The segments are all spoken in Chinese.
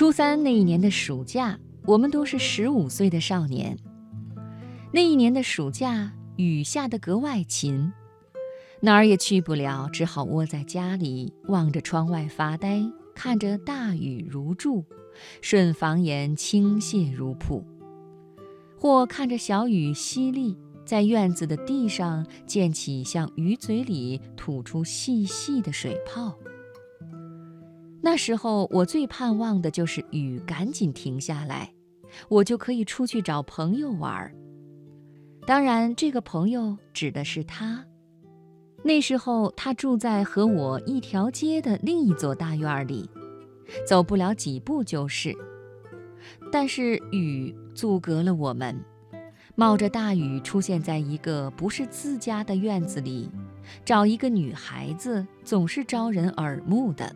初三那一年的暑假，我们都是十五岁的少年。那一年的暑假，雨下得格外勤，哪儿也去不了，只好窝在家里，望着窗外发呆，看着大雨如注，顺房檐倾泻如瀑，或看着小雨淅沥，在院子的地上溅起，像鱼嘴里吐出细细的水泡。那时候，我最盼望的就是雨赶紧停下来，我就可以出去找朋友玩儿。当然，这个朋友指的是他。那时候，他住在和我一条街的另一座大院里，走不了几步就是。但是雨阻隔了我们，冒着大雨出现在一个不是自家的院子里，找一个女孩子总是招人耳目的。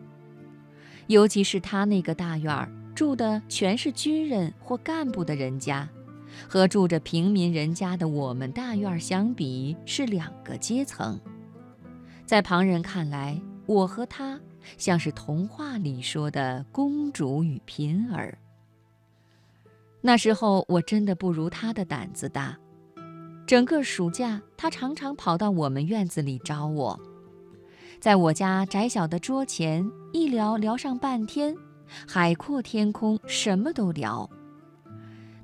尤其是他那个大院儿住的全是军人或干部的人家，和住着平民人家的我们大院相比是两个阶层。在旁人看来，我和他像是童话里说的公主与贫儿。那时候我真的不如他的胆子大，整个暑假他常常跑到我们院子里找我。在我家窄小的桌前一聊聊上半天，海阔天空，什么都聊。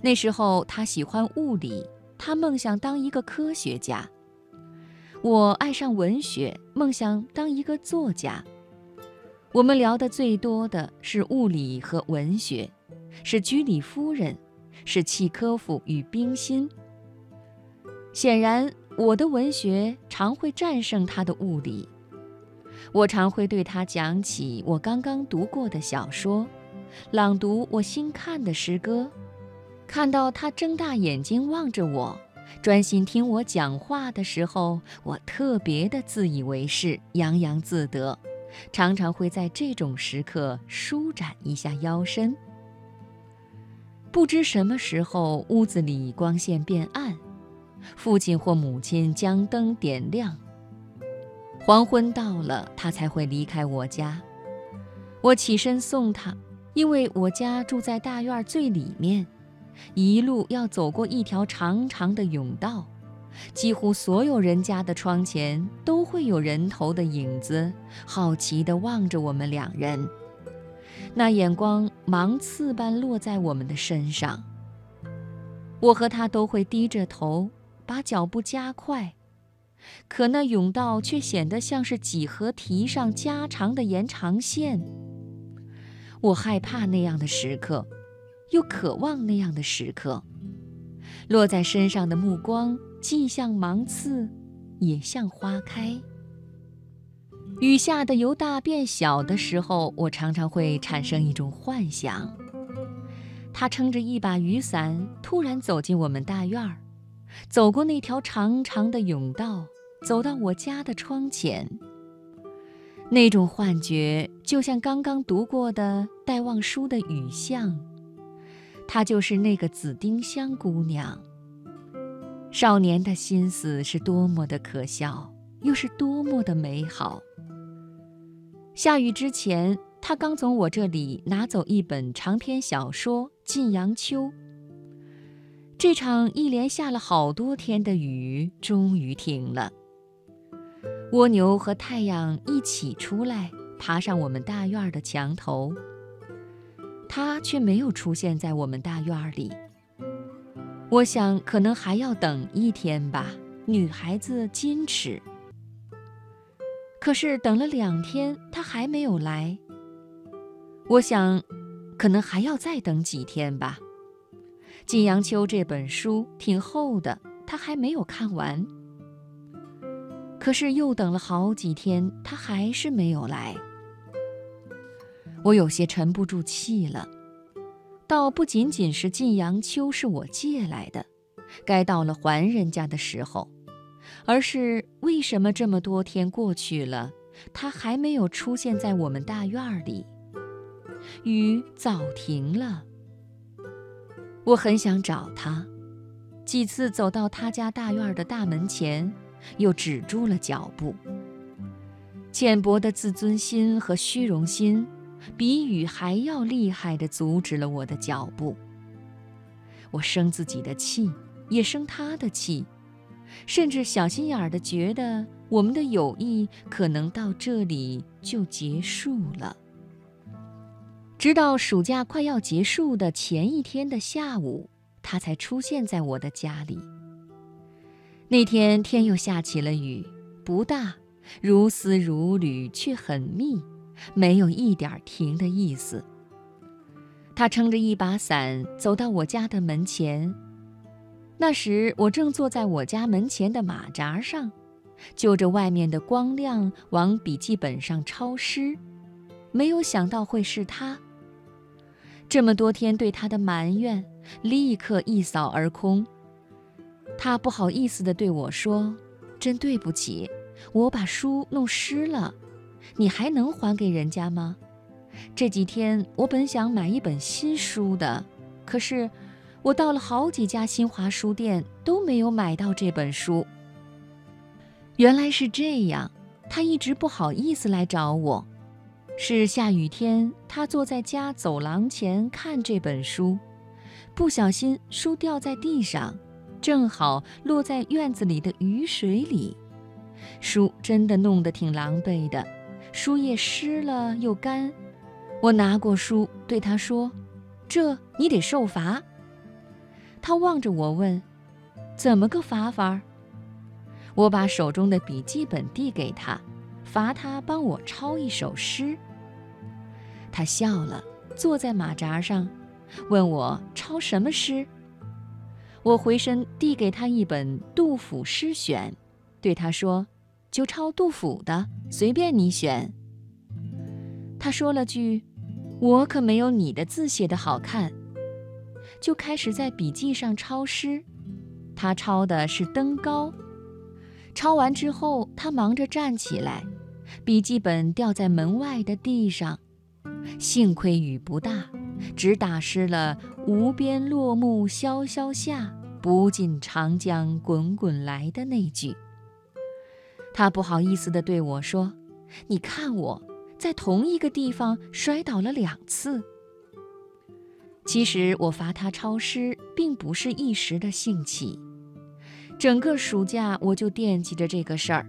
那时候他喜欢物理，他梦想当一个科学家；我爱上文学，梦想当一个作家。我们聊得最多的是物理和文学，是居里夫人，是契科夫与冰心。显然，我的文学常会战胜他的物理。我常会对他讲起我刚刚读过的小说，朗读我新看的诗歌。看到他睁大眼睛望着我，专心听我讲话的时候，我特别的自以为是，洋洋自得，常常会在这种时刻舒展一下腰身。不知什么时候，屋子里光线变暗，父亲或母亲将灯点亮。黄昏到了，他才会离开我家。我起身送他，因为我家住在大院最里面，一路要走过一条长长的甬道，几乎所有人家的窗前都会有人头的影子，好奇地望着我们两人。那眼光芒刺般落在我们的身上。我和他都会低着头，把脚步加快。可那甬道却显得像是几何题上加长的延长线。我害怕那样的时刻，又渴望那样的时刻。落在身上的目光，既像芒刺，也像花开。雨下的由大变小的时候，我常常会产生一种幻想：他撑着一把雨伞，突然走进我们大院儿。走过那条长长的甬道，走到我家的窗前。那种幻觉就像刚刚读过的戴望舒的雨巷，她就是那个紫丁香姑娘。少年的心思是多么的可笑，又是多么的美好。下雨之前，他刚从我这里拿走一本长篇小说《晋阳秋》。这场一连下了好多天的雨终于停了。蜗牛和太阳一起出来，爬上我们大院的墙头。它却没有出现在我们大院里。我想，可能还要等一天吧。女孩子矜持。可是等了两天，它还没有来。我想，可能还要再等几天吧。《晋阳秋》这本书挺厚的，他还没有看完。可是又等了好几天，他还是没有来。我有些沉不住气了。倒不仅仅是《晋阳秋》是我借来的，该到了还人家的时候，而是为什么这么多天过去了，他还没有出现在我们大院里？雨早停了。我很想找他，几次走到他家大院的大门前，又止住了脚步。浅薄的自尊心和虚荣心，比雨还要厉害地阻止了我的脚步。我生自己的气，也生他的气，甚至小心眼儿地觉得我们的友谊可能到这里就结束了。直到暑假快要结束的前一天的下午，他才出现在我的家里。那天天又下起了雨，不大，如丝如缕，却很密，没有一点停的意思。他撑着一把伞走到我家的门前，那时我正坐在我家门前的马扎上，就着外面的光亮往笔记本上抄诗。没有想到会是他。这么多天对他的埋怨立刻一扫而空。他不好意思地对我说：“真对不起，我把书弄湿了，你还能还给人家吗？”这几天我本想买一本新书的，可是我到了好几家新华书店都没有买到这本书。原来是这样，他一直不好意思来找我。是下雨天，他坐在家走廊前看这本书，不小心书掉在地上，正好落在院子里的雨水里，书真的弄得挺狼狈的，书页湿了又干。我拿过书，对他说：“这你得受罚。”他望着我问：“怎么个罚法？”我把手中的笔记本递给他，罚他帮我抄一首诗。他笑了，坐在马扎上，问我抄什么诗。我回身递给他一本《杜甫诗选》，对他说：“就抄杜甫的，随便你选。”他说了句。我可没有你的字写的好看，就开始在笔记上抄诗。他抄的是《登高》，抄完之后，他忙着站起来，笔记本掉在门外的地上。幸亏雨不大，只打湿了“无边落木萧萧下，不尽长江滚滚来”的那句。他不好意思地对我说：“你看我。”在同一个地方摔倒了两次。其实我罚他抄诗，并不是一时的兴起，整个暑假我就惦记着这个事儿。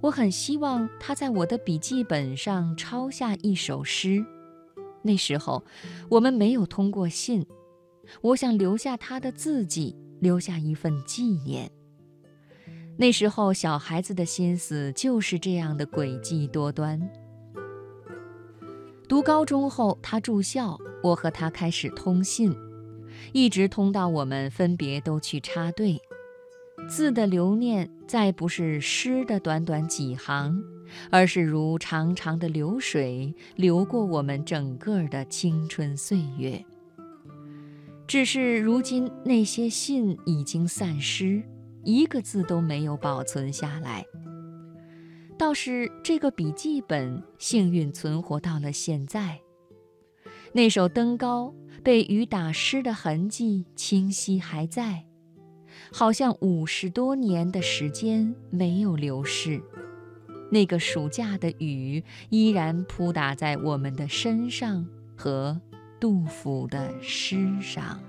我很希望他在我的笔记本上抄下一首诗。那时候我们没有通过信，我想留下他的字迹，留下一份纪念。那时候小孩子的心思就是这样的诡计多端。读高中后，他住校，我和他开始通信，一直通到我们分别都去插队。字的留念再不是诗的短短几行，而是如长长的流水流过我们整个的青春岁月。只是如今那些信已经散失，一个字都没有保存下来。倒是这个笔记本幸运存活到了现在。那首《登高》被雨打湿的痕迹清晰还在，好像五十多年的时间没有流逝。那个暑假的雨依然扑打在我们的身上和杜甫的诗上。